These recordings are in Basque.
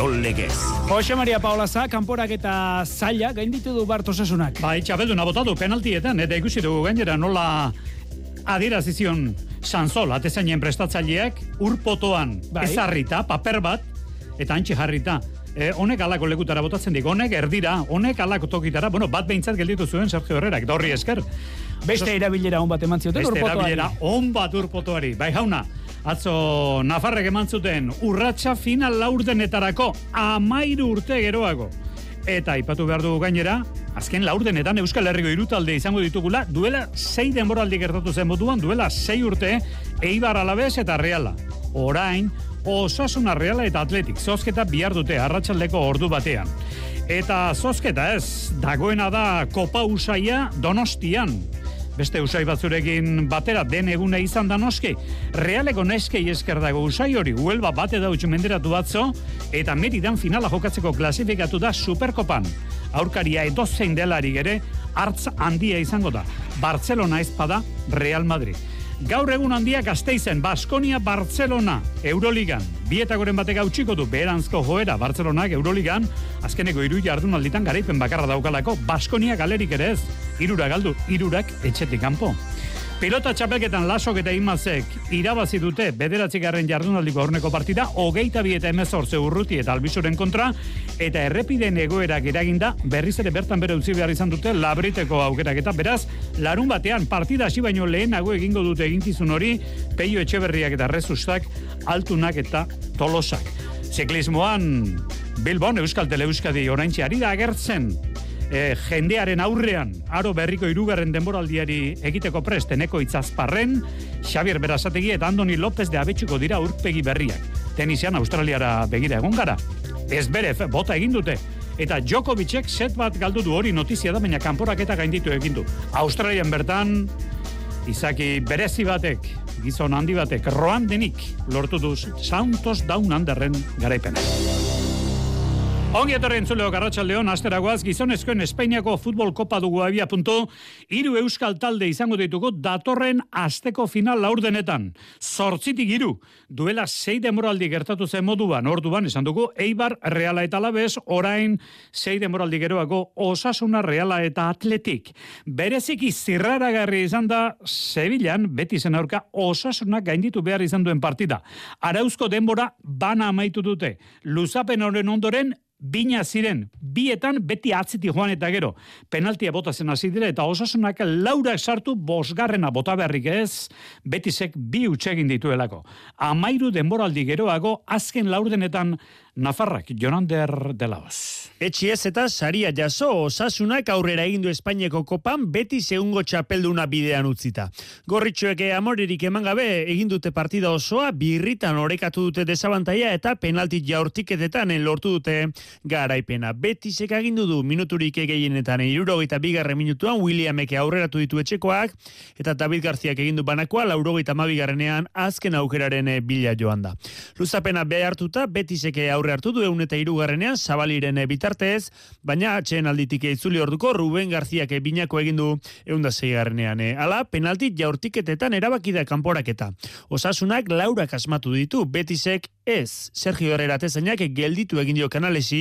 Kirol Legez. Jose Maria Paolaza, kanporak eta zaila gainditu du Bart Osasunak. Bai, txabeldu nabotatu penaltietan, eta ikusi dugu gainera nola adierazizion Sansol, atezainen prestatzaileak, urpotoan Bai. ezarrita, paper bat, eta antxe jarrita. E, honek alako lekutara botatzen dik, honek erdira, honek alako tokitara, bueno, bat behintzat gelditu zuen Sergio Herrerak, da horri esker. Beste erabilera hon bat eman zioten Beste urpotoari. erabilera on bat urpotoari. Bai jauna, atzo Nafarrek eman zuten urratsa final laurdenetarako amairu urte geroago. Eta aipatu behar dugu gainera, azken laurdenetan Euskal Herriko irutalde izango ditugula, duela sei denboraldi gertatu zen moduan, duela sei urte, Eibar Alabez eta Reala. Orain, Osasuna Reala eta Atletik, zozketa bihar dute arratsaldeko ordu batean. Eta zozketa ez, dagoena da Kopa Usaia Donostian. Beste usai batzurekin batera den eguna izan da noski. Realeko neskei esker dago usai hori huelba bate da menderatu batzo, eta meridan finala jokatzeko klasifikatu da Superkopan. Aurkaria edozein delari ere, hartz handia izango da. Barcelona ezpada Real Madrid. Gaur egun handia Gasteizen, Baskonia, Barcelona, Euroligan. Bietagoren batek gautsiko du beheranzko joera Barcelonak Euroligan, azkeneko hiru jardunalditan garaipen bakarra daukalako, Baskonia galerik ere ez, irura galdu, irurak etxetik kanpo. Pilota txapelketan lasok eta imazek irabazi dute bederatzigarren jardunaldiko aurreko partida, hogeita bi eta emezortze urruti eta albizuren kontra, eta errepiden egoerak eraginda berriz ere bertan bere utzi behar izan dute labriteko aukerak eta beraz, larun batean partida hasi baino lehenago egingo dute eginkizun hori, peio etxeberriak eta rezustak, altunak eta tolosak. Ziklismoan, Bilbon, Euskal Teleuskadi oraintxe ari da agertzen, e, jendearen aurrean, aro berriko irugarren denboraldiari egiteko prest, eneko itzazparren, Xavier Berazategi eta Andoni López de Abetxuko dira urpegi berriak. Tenisian Australiara begira egon gara. Ez bere, bota egin dute. Eta Djokovicek set bat galdu du hori notizia da, baina kanporak eta gainditu egin du. Australian bertan, izaki berezi batek, gizon handi batek, roan denik, lortu du Santos Down Underren garaipena. Ongi etorri entzuleo garratxaldeon, asteragoaz, gizonezkoen Espainiako futbol kopa dugu abia puntu, iru euskal talde izango ditugu datorren asteko final laurdenetan. Zortzitik iru, duela sei demoraldi gertatu zen moduan, orduan, esan dugu, Eibar, Reala eta Labez, orain sei demoraldi geroago, Osasuna, Reala eta Atletik. Bereziki zirraragarri izan da, Sevillan, beti zen aurka, Osasunak gainditu behar izan duen partida. Arauzko denbora bana amaitu dute. Luzapen horren ondoren, bina ziren, bietan beti atziti joan eta gero. Penaltia bota zen hasi dira eta osasunak laurak sartu bosgarrena bota beharrik ez, betisek bi utxegin dituelako. Amairu denboraldi geroago, azken laurdenetan Nafarrak, Jonander de Laos. Etxiez eta saria jaso osasunak aurrera egin du Espainiako kopan beti segungo txapelduna bidean utzita. Gorritxoek amorerik eman gabe egin dute partida osoa, birritan orekatu dute desabantaia eta penalti jaurtiketetan lortu dute garaipena. Betisek agindu du minuturik gehienetan irurogeita bigarren minutuan Williameke aurreratu ditu etxekoak eta David Garziak egin du banakoa laurogeita mabigarrenean azken aukeraren eh, bila joan da. Luzapena behartuta Betiseke aurre hartu du eun eta irugarrenean zabaliren eh, bitartez, baina atxeen alditik itzuli orduko Ruben Garziak binako egin du eun da zeigarrenean. eh. Hala, penalti jaurtiketetan erabaki da kanporaketa. Osasunak laurak asmatu ditu, Betisek ez. Sergio Herrera tezainak gelditu egin dio kanalesi,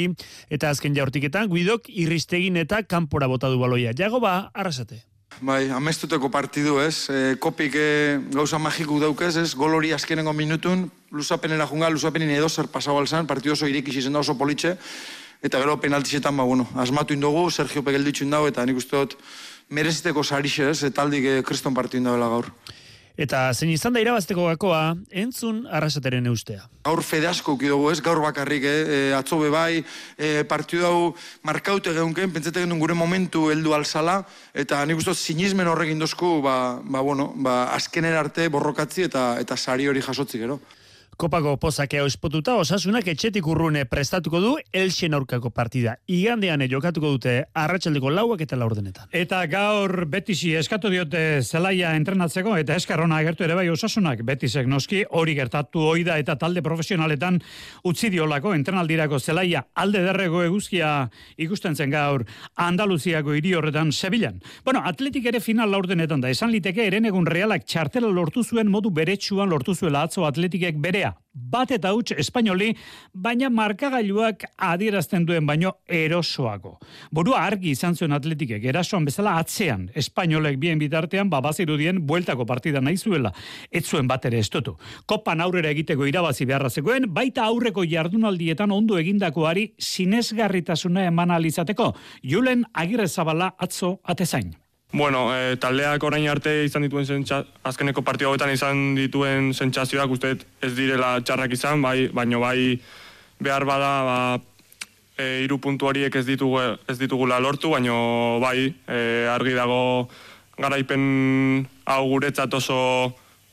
eta azken jaurtiketan guidok irristegin eta kanpora bota du baloia. Jago ba, arrasate. Bai, amestuteko partidu ez, e, kopik e, gauza magiku daukez ez, gol hori azkenengo minutun, luzapenera junga, luzapenin edo zer pasau alzan, partidu oso irekis izen da oso politxe, eta gero penaltizetan, ba, bueno, asmatu indogu, Sergio Pegelditxu indau, eta nik uste dut, mereziteko sarixe ez, eta aldik e, kriston partidu indauela gaur. Eta zein izan da irabazteko gakoa, entzun arrasateren eustea. Gaur fede asko ukidugu ez, gaur bakarrik, eh? e, atzo be bai, e, partidu hau markaute geunken, pentsete genuen gure momentu heldu alzala, eta nik uste sinismen horrekin dozku, ba, ba, bueno, ba, azkenen arte borrokatzi eta eta sari hori jasotzi gero. Kopako pozakea espotuta osasunak etxetik urrune prestatuko du Elxen aurkako partida. Igandean jokatuko dute arratsaldeko lauak eta laurdenetan. Eta gaur betisi eskatu diote zelaia entrenatzeko eta eskarrona agertu ere bai osasunak betisek noski hori gertatu oida eta talde profesionaletan utzi diolako entrenaldirako zelaia alde derrego eguzkia ikusten zen gaur Andaluziako hiri horretan Sevillan. Bueno, atletik ere final laurdenetan da esan liteke eren egun realak txartela lortu zuen modu beretsuan lortu zuela atzo atletikek berea. Taldea. Bat eta huts espainoli, baina markagailuak adierazten duen baino erosoago. Burua argi izan zuen atletikek, erasoan bezala atzean, espainolek bien bitartean, babazirudien bueltako partida nahi zuela. Ez zuen bat ere estotu. Kopan aurrera egiteko irabazi beharra zegoen, baita aurreko jardunaldietan ondo egindakoari sinesgarritasuna eman alizateko. Julen Agirre Zabala atzo atezain. Bueno, e, taldeak orain arte izan dituen zentsa, azkeneko partio hauetan izan dituen sentsazioak uste ez direla txarrak izan, bai, baino bai behar bada ba, e, iru puntu horiek ez, ditugu, ez ditugula lortu, baino bai e, argi dago garaipen hau guretzat oso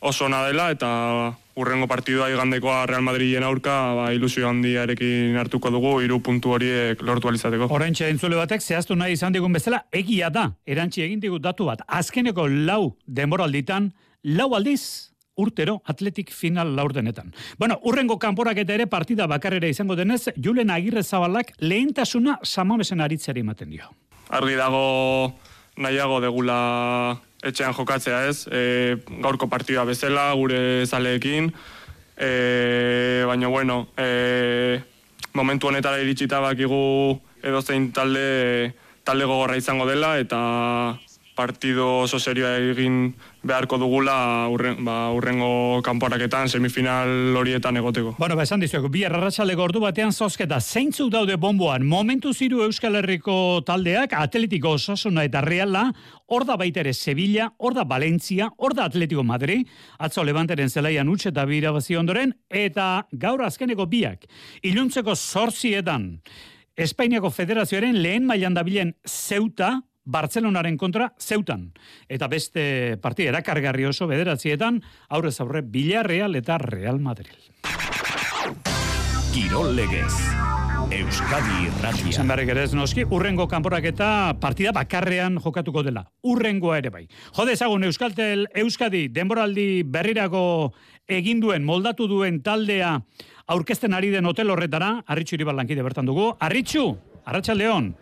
oso dela eta urrengo partidua igandekoa Real Madriden aurka ba, ilusio handiarekin hartuko dugu hiru puntu horiek lortu alizateko. Horrentxe entzule batek zehaztu nahi izan digun bezala egia da, erantzi egin digut datu bat. Azkeneko lau denboralditan, lau aldiz urtero atletik final laurdenetan. Bueno, urrengo kanporak eta ere partida bakarrera izango denez, Julen Agirre Zabalak lehentasuna samamesen aritzari ematen dio. Argi dago nahiago degula etxean jokatzea ez, e, gaurko partida bezala, gure zaleekin, e, baina bueno, e, momentu honetara iritsita bakigu edo zein talde, talde gogorra izango dela, eta partido oso serioa egin beharko dugula urren, ba, urrengo kanporaketan semifinal horietan egoteko. Bueno, ba, esan dizueko, bi errarratxaleko ordu batean zozketa, zeintzuk daude bomboan, momentu ziru Euskal Herriko taldeak, atletiko osasuna eta reala, hor da baita ere Sevilla, hor da Valencia, hor da Atletico Madrid, atzo levanteren zelaian utxe eta birabazi ondoren, eta gaur azkeneko biak, iluntzeko zorzietan, Espainiako Federazioaren lehen mailan dabilen zeuta, Bartzelonaren kontra zeutan. Eta beste partida erakargarri oso bederatzietan, aurrez aurre Villarreal eta Real Madrid. Kirol legez. Euskadi Irratia. Esan barrik ere ez noski, urrengo kanporak eta partida bakarrean jokatuko dela. Urrengoa ere bai. Jode ezagun Euskaltel Euskadi denboraldi berrirako egin duen, moldatu duen taldea aurkezten ari den hotel horretara, Arritxu Iribarlankide bertan dugu. Arritxu, Arratxaldeon.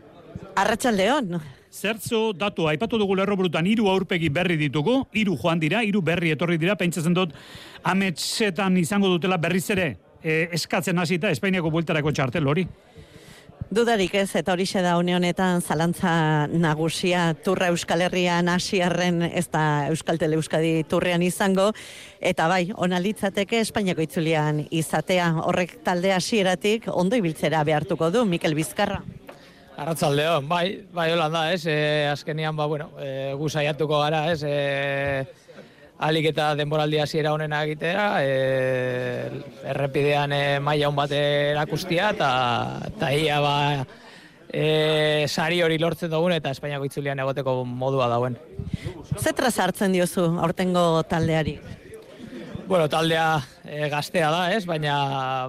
Arratxaldeon. Zertzo datu aipatu dugu lerro brutan hiru aurpegi berri ditugu, hiru joan dira, hiru berri etorri dira, pentsatzen dut ametsetan izango dutela berriz ere e, eskatzen hasita Espainiako bueltarako txartel hori. Dudarik ez, eta hori da une honetan zalantza nagusia. Turra Euskal Herrian asiarren ez da Euskaltel Euskadi turrean izango, eta bai, onalitzateke Espainiako itzulian izatea. Horrek talde hasieratik ondo ibiltzera behartuko du, Mikel Bizkarra. Arratzaldeon, bai, bai holan da, ez, e, azkenian, ba, bueno, e, gu saiatuko gara, ez, e, alik eta denboraldi hasiera honen egitea, e, errepidean e, maila hon bat erakustia, eta ia, ba, e, sari hori lortzen dugun eta Espainiako itzulian egoteko modua dauen. Zetra sartzen diozu aurtengo taldeari? Bueno, taldea e, gaztea da, ez, baina,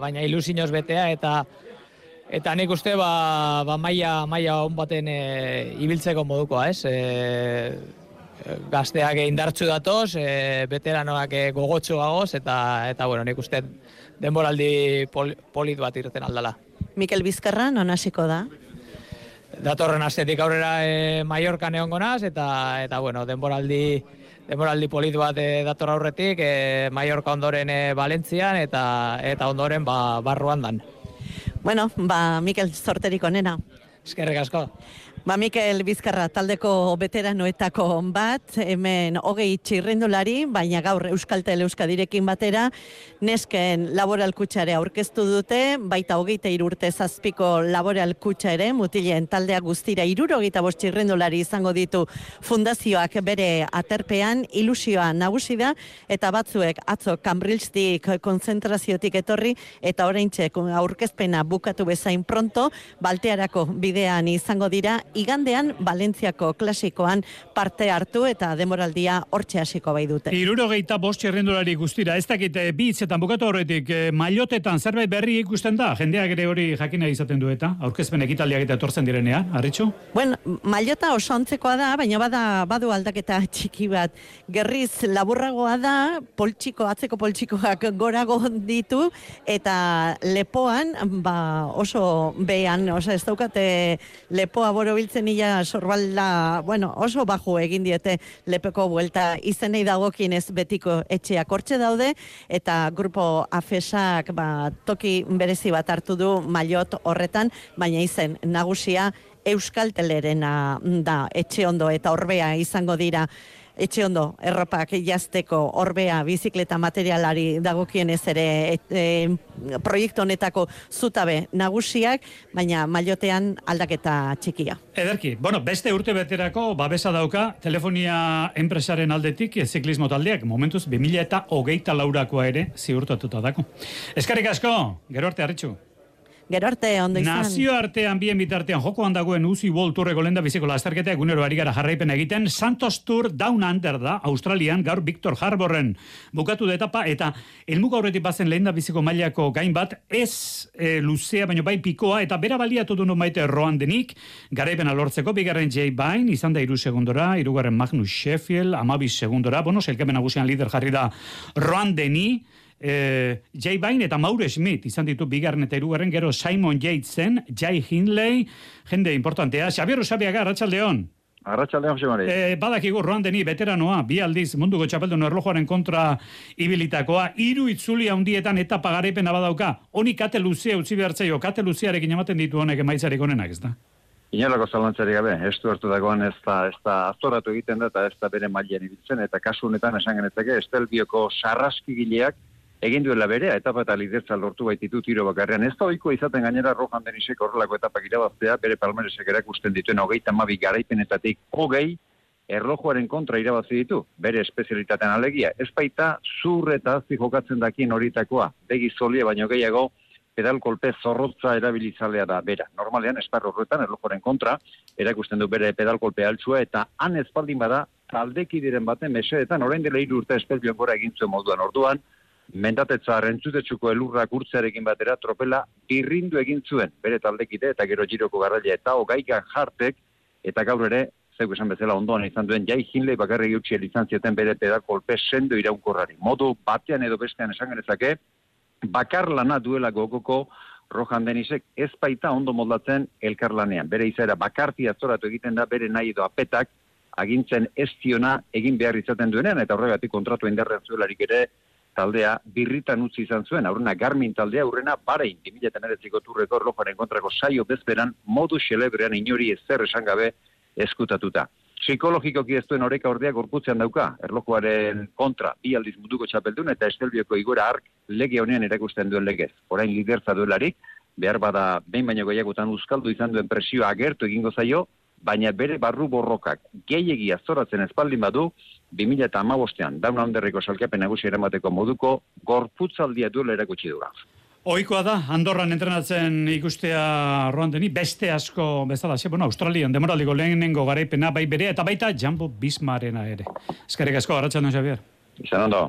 baina ilusioz betea eta Eta nik uste ba, ba maia, maia on baten e, ibiltzeko modukoa, ez? E, gazteak indartzu datoz, e, veteranoak gogotsu gagoz, eta, eta bueno, nik uste denboraldi pol, polit bat irten aldala. Mikel Bizkarra, non hasiko da? Datorren astetik aurrera e, Mallorcan egongo naz, eta, eta bueno, denboraldi, denboraldi polit bat e, dator aurretik, e, Mallorca ondoren e, Valentzian, eta, eta ondoren ba, barruan dan. Bueno, ba, Mikel Zorterik onena. Eskerrik asko. Ba, Mikel Bizkarra taldeko veteranoetako bat, hemen hogei txirrendulari, baina gaur Euskaltel Euskadirekin batera, nesken laboral kutsare aurkeztu dute, baita hogeita irurte zazpiko laboral ere, mutilen taldea guztira iruro bost txirrendulari izango ditu fundazioak bere aterpean, ilusioa nagusi da, eta batzuek atzo kambrilstik konzentraziotik etorri, eta orain aurkezpena bukatu bezain pronto, baltearako bidean izango dira, igandean Valentziako klasikoan parte hartu eta demoraldia hortxe hasiko bai dute. Irurogeita bost txerrendulari guztira, ez dakite bitzetan bukatu horretik, eh, mailotetan zerbait berri ikusten da, jendeak ere hori jakina izaten du eta, aurkezpen ekitaldiak eta etortzen direnean, arritxu? Bueno, mailota oso antzekoa da, baina bada badu aldaketa txiki bat. Gerriz laburragoa da, poltsiko, atzeko poltsikoak gorago ditu, eta lepoan, ba, oso behan, oso ez daukate lepoa borobil ibiltzen ila sorbalda, bueno, oso baju egin diete lepeko buelta. Izenei dagokienez betiko etxeak hortxe daude, eta grupo afesak ba, toki berezi bat hartu du mailot horretan, baina izen nagusia Euskal Telerena da etxe ondo eta horbea izango dira etxe ondo erropak jazteko orbea bizikleta materialari dagokienez ere et, e, proiektu honetako zutabe nagusiak, baina mailotean aldaketa txikia. Ederki, bueno, beste urte beterako babesa dauka telefonia enpresaren aldetik e, ziklismo taldeak, momentuz 2000 eta hogeita laurakoa ere ziurtatuta dako. Eskarrik asko, gero arte harritxu. Gero arte, ondo izan. Nazio artean bien bitartean joko handagoen Uzi World Tourreko lenda biziko lasterketa egunero ari gara jarraipen egiten. Santos Tour Down Under da, Australian, gaur Victor Harborren bukatu da etapa, eta elmuga horretik bazen lehen biziko mailako gain bat, ez e, luzea, baino bai pikoa, eta bera baliatu du maite roan denik, garaipen alortzeko, bigarren Jay Bain, izan da iru segundora, irugarren Magnus Sheffield, amabis segundora, bueno, selkemen nagusian lider jarri da roan deni, eh, Jay Bain eta Maure Schmidt izan ditu bigarren eta irugarren gero Simon Yatesen, Jay Hindley, jende importantea. Xabier Usabiaga, Arratxaldeon. Arratxaldeon, Xemari. Eh, badakigu roan deni veteranoa, bi aldiz munduko txapeldun erlojuaren kontra ibilitakoa, hiru itzuli handietan eta pagarepena badauka. Honi kate luzea utzi behartzaio, kate luzearekin ematen ditu honek emaitzarik onenak, ez da? Inolako zalantzari gabe, ez du hartu dagoen ez da, ez da aztoratu egiten da eta ez da bere mailean ibiltzen, eta kasu honetan esan genetake, estelbioko sarraskigileak egin duela berea, etapa eta lidertza lortu baititu tiro bakarrean. Ez da oikoa izaten gainera Rohan Denisek horrelako etapak irabaztea, bere palmeresek erakusten dituen hogeita mabi garaipenetatik hogei, erlojuaren kontra irabazi ditu, bere espezialitatean alegia. Ez baita zur eta azti jokatzen dakien horitakoa, begi zolie baino gehiago, pedal kolpe zorrotza erabilizalea da bera. Normalean, esparro horretan, erlojuaren kontra, erakusten du bere pedal kolpe altsua, eta han ezpaldin bada, taldeki diren baten meseetan, orain dela urte espelbion gora egin zuen moduan orduan, mendatetza rentzutetsuko elurrak urtzearekin batera tropela birrindu egin zuen bere taldekide eta gero giroko garraila eta hogaikan jartek eta gaur ere zeu esan bezala ondoan izan duen jai jinle bakarri gutxi izan zieten bere pedakolpe sendo iraunkorrari. Modu batean edo bestean esan genezake, bakar lana duela gogoko Rohan Denisek ez baita ondo moldatzen elkarlanean. Bere izaera bakarti atzoratu egiten da bere nahi edo apetak agintzen ez ziona egin behar izaten duenean eta horregatik kontratu indarrean zuelarik ere taldea birritan utzi izan zuen, aurrena Garmin taldea, aurrena Barein, 2008ko turreko erlojaren kontrako saio bezperan, modu xelebrean inori ezer esan gabe eskutatuta. Psikologikoki ez duen horreka ordea gorputzean dauka, erlojuaren kontra, bi aldiz munduko txapeldun eta estelbioko igora ark lege honean erakusten duen legez. Orain liderza duelarik, behar bada behin baino gehiagotan uzkaldu izan duen presioa agertu egingo zaio, baina bere barru borrokak gehiegi azoratzen espaldin badu, 2000 eta amabostean, dauna onderreko salkapen nagusi eramateko moduko, gorputzaldia duela erakutsi dura. Oikoa da, Andorran entrenatzen ikustea roan deni, beste asko bezala, ze, bueno, Australian, demoraliko lehenengo garaipena, bai berea, eta baita Jambo Bismarena ere. Eskerrik asko, Arratxaldo Xavier. Izan ondo.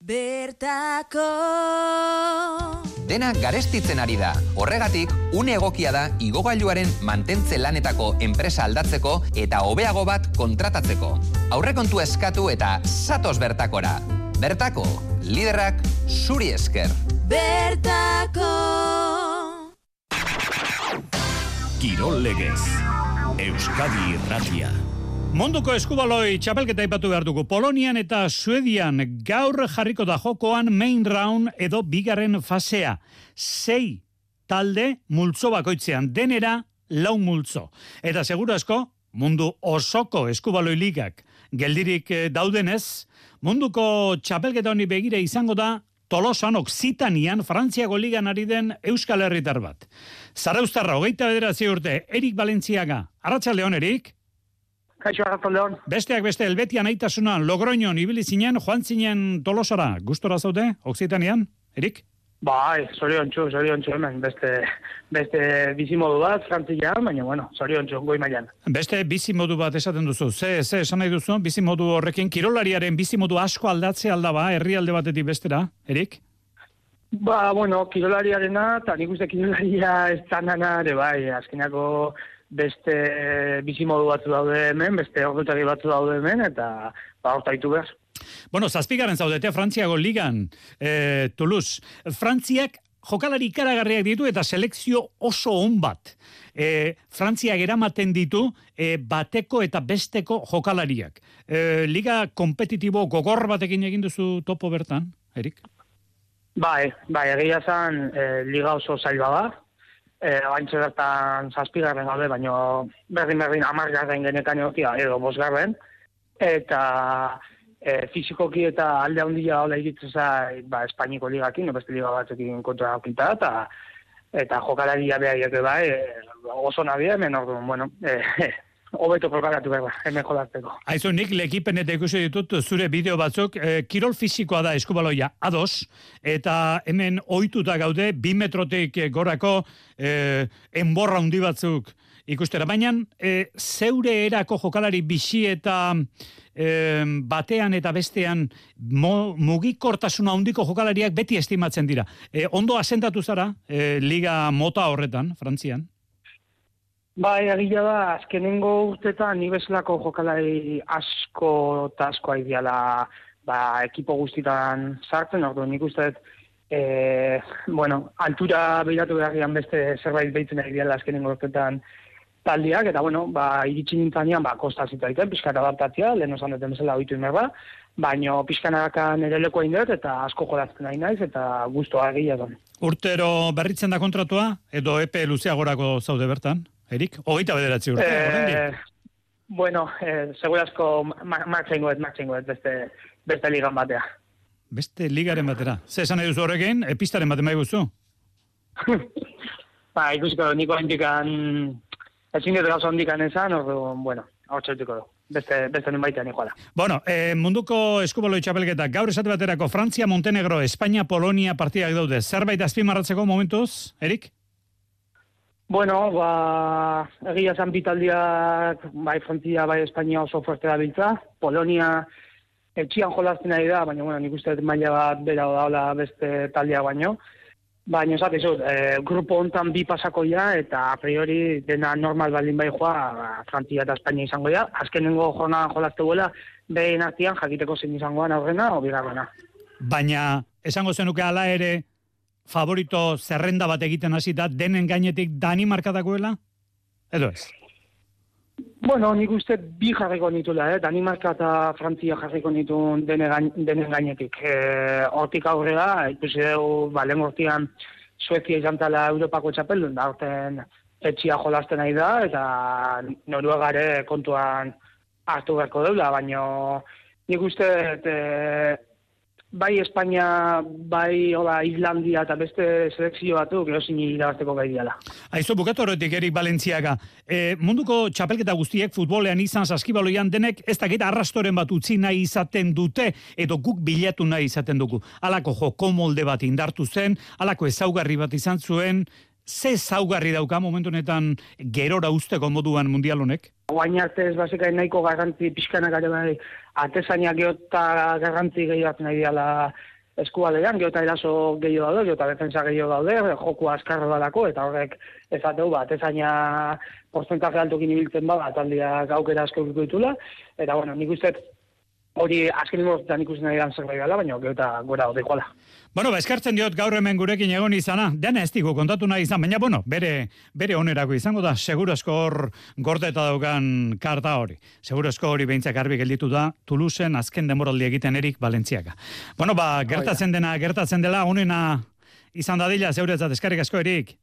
Bertako Dena garestitzen ari da. Horregatik, une egokia da igogailuaren mantentze lanetako enpresa aldatzeko eta hobeago bat kontratatzeko. Aurrekontu eskatu eta satos bertakora. Bertako, liderrak zuri esker. Bertako Kirol legez Euskadi Irratia Munduko eskubaloi txapelketa ipatu behar dugu. Polonian eta Suedian gaur jarriko da jokoan main round edo bigarren fasea. Sei talde multzo bakoitzean denera lau multzo. Eta seguru asko, mundu osoko eskubaloi ligak geldirik eh, daudenez, munduko txapelketa honi begira izango da Tolosan Oksitanian Frantziako ligan ari den Euskal Herritar bat. Zaraustarra, hogeita bederatzi urte, Erik Balentziaga. Arratxaldeon, Erik? Kaixo Arratzaldeon. Besteak beste, Elbetian aitasuna, Logroñon, ibili zinen, joan zinen Tolosara. Gustora zaude, Oksitanian, Erik? Bai, zorion txu, zorion txu, hemen, beste, beste bizimodu bat, frantzian, baina, bueno, zorion txu, goi mailan. Beste bizimodu bat esaten duzu, ze, ze, esan nahi duzu, bizimodu horrekin, kirolariaren bizimodu asko aldatze aldaba, herrialde batetik bestera, Erik? Ba, bueno, kirolariarena, eta nik uste kirolaria ez ere bai, azkenako beste bizimodu batzu daude hemen, beste ordutari batzu daude hemen, eta ba, hortaitu behar. Bueno, zazpigaren zaudete Frantziago ligan, e, Toulouse. Frantziak jokalari ikaragarriak ditu eta selekzio oso on bat. E, Frantzia eramaten ditu e, bateko eta besteko jokalariak. E, liga kompetitibo gogor batekin egin duzu topo bertan, Erik? Bai, bai, egia zan, e, liga oso zaila da. E, Baintxe bertan zazpigarren gaude, baina berdin berdin amargarren genekan egokia, edo bosgarren. Eta e, fizikoki eta alde handia hola iritzen zai, ba, Espainiko ligakin, no beste liga batzekin kontra okita, eta eta jokalari jabeak bai, e, oso nabia, orduan, bueno, e, hobeto preparatu behar, hemen jolazteko. Aizu, nik lekipen eta ikusi ditut zure bideo batzuk, eh, kirol fizikoa da eskubaloia, ados, eta hemen ohituta gaude, bi metrotik gorako eh, enborra handi batzuk ikustera. Baina, eh, zeure erako jokalari bisi eta eh, batean eta bestean mo, mugikortasuna handiko jokalariak beti estimatzen dira. Eh, ondo asentatu zara, eh, liga mota horretan, Frantzian? Bai, egia da, azkenengo urtetan ni bezalako jokalari asko eta asko aidiala ba, ekipo guztitan sartzen, ordu nik uste dut, e, bueno, altura behiratu beharrian beste zerbait behitzen ari diala azkenengo urtetan taldiak, eta bueno, ba, iritsi nintzanean, ba, kosta zitaiten, pixka adaptatzea, lehen osan duten bezala oitu inberba, baino pixka narakan ere leko dut, eta asko jolazten nahi naiz, eta guztua egia. Urtero berritzen da kontratua, edo epe luzeagorako zaude bertan? Erik, hogeita bederatzi urte, eh, Bueno, eh, segurazko martxengo ez, martxengo beste, beste ligan batea. Beste ligaren batera. Ze esan duzu horrekin, epistaren baten bai guzu? ba, ikusiko, niko handikan, ezin dut gauza handikan esan, ordu, bueno, hau txaltuko du. Beste, beste nun baitean iguala. Bueno, eh, munduko eskubalo itxapelketa, gaur esate baterako, Frantzia, Montenegro, Espainia, Polonia partidak daude. Zerbait azpimarratzeko momentuz, Erik? Bueno, ba, egia zan bitaldiak, bai Frantzia, bai Espainia oso fuerte da biltza. Polonia etxian jolazten ari da, baina, bueno, nik uste maila bat bera da beste taldea baino. Baina, esat, ez, e, grupo hontan bi pasako ja, eta a priori dena normal baldin bai joa, ba, Frantzia eta Espainia izango ja. Azkenengo jona jolazte guela, behin artian jakiteko zen izangoan aurrena, o bigarrena. Baina, esango zenuke ala ere, favorito zerrenda bat egiten hasi da denen gainetik Danimarka dagoela? Edo ez? Bueno, nik uste bi jarriko nitula, eh? Danimarka eta Frantzia jarriko nitu denen, denen gainetik. E, hortik aurrera, ikusi dugu, ba, lehen hortian Suezia izan tala Europako txapeldun, da horten etxia jolazten nahi da, eta noruegare kontuan hartu beharko deula, baina nik uste, e, bai Espainia, bai hola, Islandia eta beste selekzio batzuk erosin irabazteko gai diala. Aizu, bukatu horretik Erik Balentziaga. E, munduko txapelketa guztiek futbolean izan saskibaloian denek ez da geta arrastoren bat utzi nahi izaten dute edo guk bilatu nahi izaten dugu. Alako joko molde bat indartu zen, alako ezaugarri bat izan zuen, ze zaugarri dauka momentu honetan gerora usteko moduan mundial honek? Oain arte ez basika nahiko garrantzi pixkanak ere bai, atezainak geota garrantzi gehiago nahi diala eskualean, geota eraso gehiago daude, geota defensa gehiago daude, joku askarro dalako, eta horrek ez ateu, ba, atezaina porcentaje altokin ibiltzen ba, ataldia gaukera asko ditula, eta bueno, nik uste hori azken ikusten ikusten nahi dan zerbait gala, baina geota gora hori. Bueno, ba, eskartzen diot gaur hemen gurekin egon izana, dena ez digu kontatu nahi izan, baina, bueno, bere, bere onerako izango da, seguro hor gordeta daukan karta hori. Seguro hori behintzak garbi gelditu da, Toulouseen azken demoraldi egiten erik Balentziaka. Bueno, ba, gertatzen dena, gertatzen dela, honena izan dadila, zeuretzat, eskarrik asko erik.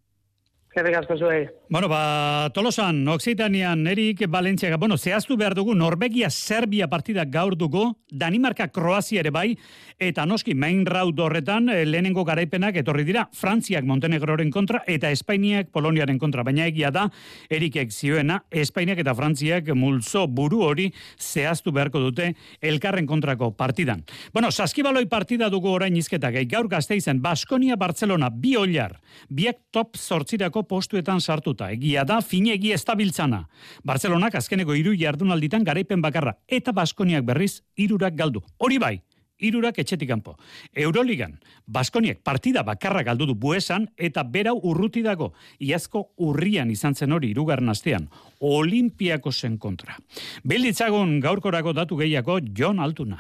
Eskerrik asko zuei. Bueno, ba, Tolosan, Oksitanian, Erik Valentziaga, bueno, zehaztu behar dugu, Norvegia, Serbia partida gaur dugu, Danimarka, Kroazia ere bai, eta noski, main raut horretan, eh, lehenengo garaipenak etorri dira, Frantziak Montenegroren kontra, eta Espainiak Poloniaren kontra, baina egia da, Erikek zioena, Espainiak eta Frantziak multzo buru hori zehaztu beharko dute elkarren kontrako partidan. Bueno, saskibaloi partida dugu orain izketak, gaur gazte izan, Baskonia, Barcelona, bi oliar, biak top sortzirako postuetan sartuta. Egia da, finegi estabiltzana. Barcelonak azkeneko iru jardunalditan garaipen bakarra. Eta Baskoniak berriz, irurak galdu. Hori bai, irurak etxetik kanpo. Euroligan, Baskoniak partida bakarra galdu du buesan eta berau urruti dago. Iazko urrian izan zen hori irugarren astean. Olimpiako zen kontra. Bilditzagun gaurkorako datu gehiago Jon Altuna.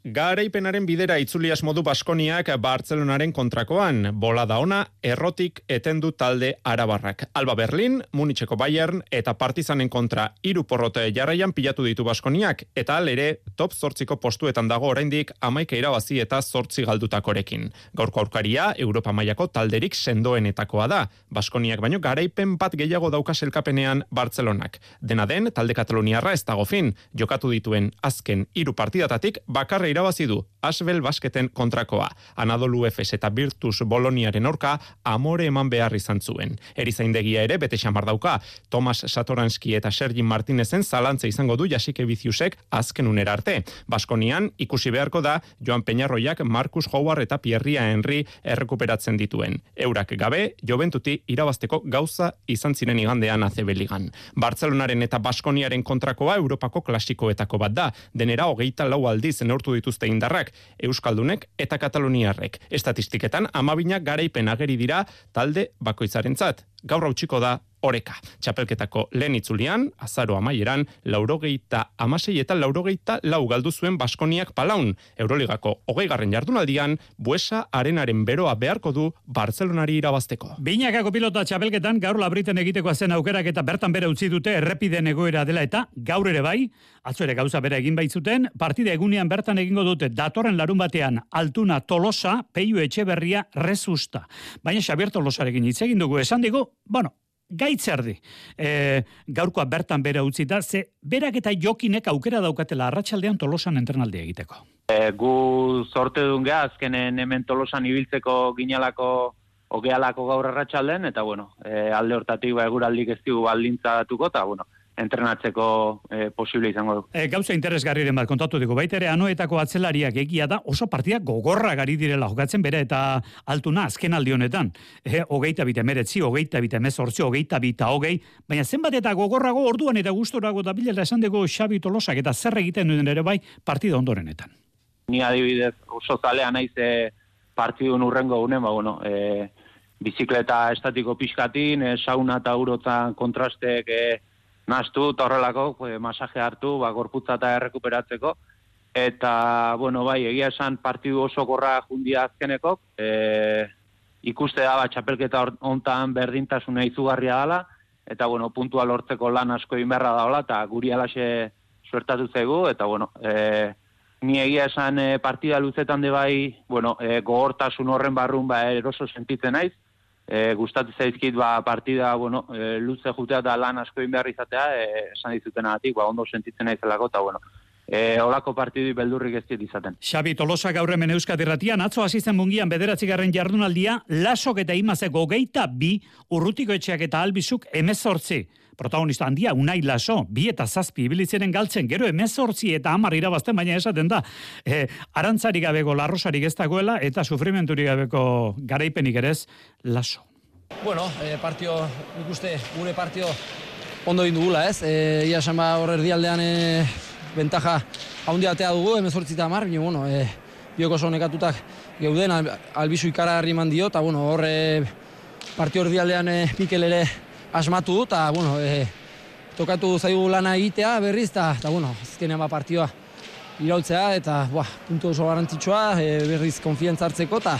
Garaipenaren bidera itzulias modu Baskoniak Bartzelonaren kontrakoan, bola da ona, errotik etendu talde arabarrak. Alba Berlin, Munitzeko Bayern eta Partizanen kontra hiru porrote jarraian pilatu ditu Baskoniak, eta alere top zortziko postuetan dago oraindik amaika irabazi eta zortzi galdutakorekin. Gaurko aurkaria, Europa mailako talderik sendoenetakoa da. Baskoniak baino garaipen bat gehiago dauka selkapenean Bartzelonak. Dena den, talde Kataloniarra ez dago fin, jokatu dituen azken hiru partidatatik bakarra irabazi du Asbel Basketen kontrakoa. Anadolu Efes eta Virtus Boloniaren aurka amore eman behar izan zuen. Erizaindegia ere bete xamar dauka. Tomas Satoranski eta Sergi Martinezen zalantza izango du Jasike Biziusek azken unera arte. Baskonian ikusi beharko da Joan Peñarroiak Marcus Howard eta Pierria Henry errekuperatzen dituen. Eurak gabe, joventuti irabazteko gauza izan ziren igandean azebeligan. Bartzelonaren eta Baskoniaren kontrakoa Europako klasikoetako bat da. Denera hogeita lau aldiz neurtu dituzte indarrak, Euskaldunek eta Kataloniarrek. Estatistiketan, amabinak garaipen ageri dira talde bakoitzarentzat. Gaur hautsiko da oreka. Txapelketako lehen itzulian, azaro amaieran, laurogeita amasei eta laurogeita lau galdu zuen Baskoniak palaun. Euroligako hogei garren jardunaldian, buesa arenaren beroa beharko du Barcelonari irabazteko. Binakako pilota txapelketan gaur labriten egiteko zen aukerak eta bertan bere utzi dute errepiden egoera dela eta gaur ere bai, atzo ere gauza bere egin baitzuten, partida egunean bertan egingo dute datorren larun batean altuna tolosa, peio etxe berria rezusta. Baina Xabier Tolosarekin hitz egin dugu, esan digu, bueno, gaitzerdi. E, gaurkoa bertan bere utzita, ze berak eta jokinek aukera daukatela arratsaldean tolosan entrenaldi egiteko. E, gu sorte duen geha, azkenen hemen tolosan ibiltzeko ginalako ogealako gaur arratsalden eta bueno, e, alde hortatik ba, eguraldik ez dugu baldintzatuko, eta bueno, entrenatzeko e, posible izango du. E, gauza interesgarriren bat kontatu dugu, baita ere anoetako atzelariak egia da oso partia gogorra gari direla jokatzen bere eta altuna azken aldi honetan. E, hogeita bite meretzi, hogeita bite mezortzi, hogeita bita hogei, baina zenbat eta gogorrago orduan eta gustorago da bilela esan dugu Xabi Tolosak eta zer egiten duen ere bai partida ondorenetan. Ni adibidez oso zalea naiz e, partidun urrengo unen, ba, bueno, e, bizikleta estatiko pixkatin, e, sauna eta urotan kontrastek e, nastu eta horrelako e, masaje hartu, ba, gorputza eta errekuperatzeko. Eta, bueno, bai, egia esan partidu oso gorra jundia azkeneko, e, ikuste da, ba, txapelketa hontan berdintasuna izugarria dela, eta, bueno, puntua lortzeko lan asko inberra daola, eta guri alaxe suertatu zegu, eta, bueno, e, ni egia esan e, partida luzetan de bai, bueno, e, gogortasun horren barrun, ba, eroso sentitzen naiz, e, gustatu zaizkit ba, partida bueno, e, luze jutea da lan asko behar izatea, e, esan dizuten agatik, ba, ondo sentitzen naizelako, eta bueno, e, olako partidui beldurrik ez dit izaten. Xabi Tolosa gaur hemen Euskadi Ratian, atzo asisten mungian bederatzigarren jardunaldia, lasok eta imazeko geita bi, urrutiko etxeak eta albizuk emezortzi protagonista handia unai laso, bi eta zazpi ibilitzenen galtzen, gero emezortzi eta amar irabazten, baina esaten da, e, arantzari gabeko larrosarik ez dagoela, eta sufrimenturi gabeko garaipenik ere ez, laso. Bueno, e, partio, ikuste, gure partio ondo indugula, ez? E, ia sama hor erdialdean e, bentaja haundi atea dugu, emezortzi eta amar, baina, bueno, e, bioko nekatutak geuden, albizu ikara harri dio, eta, bueno, hor e, partio erdialdean e, Mikel ere asmatu eta, bueno, e, tokatu zaigu lana egitea berriz, eta, eta bueno, azkenean ba partioa iraultzea, eta, buah, puntu oso garrantzitsua, e, berriz konfiantza hartzeko, eta,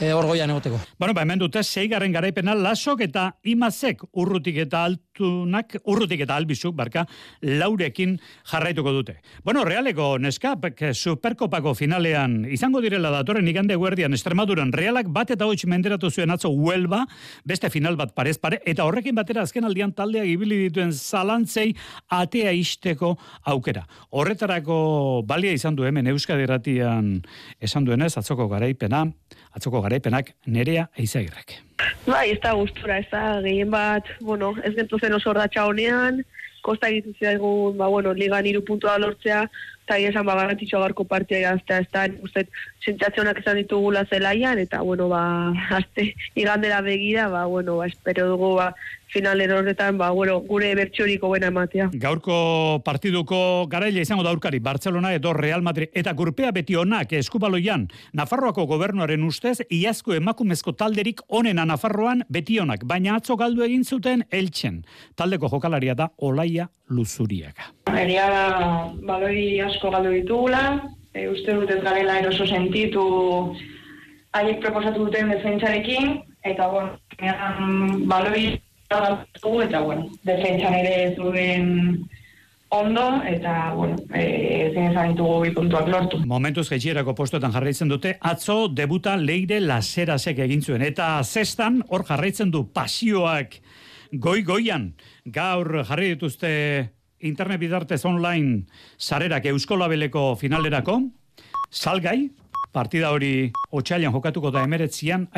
e, orgoian egoteko. Bueno, ba, hemen dute, seigarren garaipena lasok eta imazek urrutik eta altunak, urrutik eta albizuk, barka, laurekin jarraituko dute. Bueno, realeko neskap, superkopako finalean, izango direla datorren igande guardian, Estremaduran, realak bat eta hoitz menderatu zuen atzo huelba, beste final bat parez pare, eta horrekin batera azken aldian taldea ibili dituen zalantzei atea isteko aukera. Horretarako balia izan du hemen Euskadi Ratian esan duenez, atzoko garaipena, atzoko garaipenak nerea eizagirrek. Bai, ez da gustura, ez da gehien bat, bueno, ez gentu zen oso ordatxa honean, kosta egitu zaigun, ba, bueno, ligan iru puntua lortzea, eta esan ba, garantitxo garko partia egaztea, ez da, uste, sentzazionak esan ditugula zelaian, eta, bueno, ba, azte, igandera begira, ba, bueno, ba, espero dugu, ba, finalen horretan, ba, bueno, gure bertxoriko buena ematea. Gaurko partiduko garaile izango da aurkari, Barcelona edo Real Madrid, eta gurpea beti onak eskubaloian, Nafarroako gobernuaren ustez, iazko emakumezko talderik onena Nafarroan beti onak, baina atzo galdu egin zuten eltsen. Taldeko jokalaria da Olaia Luzuriaga. Eria da, baloi asko galdu ditugula, e, uste dut ez garela eroso sentitu haiek proposatu duten defentsarekin, eta, bueno, egan baloi dugu, eta, bueno, defentsan ere ez duen ondo, eta, bueno, e, ezin ezan ditugu bi puntuak lortu. Momentuz jaitsierako postuetan jarraitzen dute, atzo debuta leire laserasek egin zuen. Eta zestan, hor jarraitzen du pasioak goi-goian. Gaur jarri dituzte internet bidartez online sarerak Euskolabeleko finalerako. Salgai, partida hori otxailan jokatuko da emeretzian,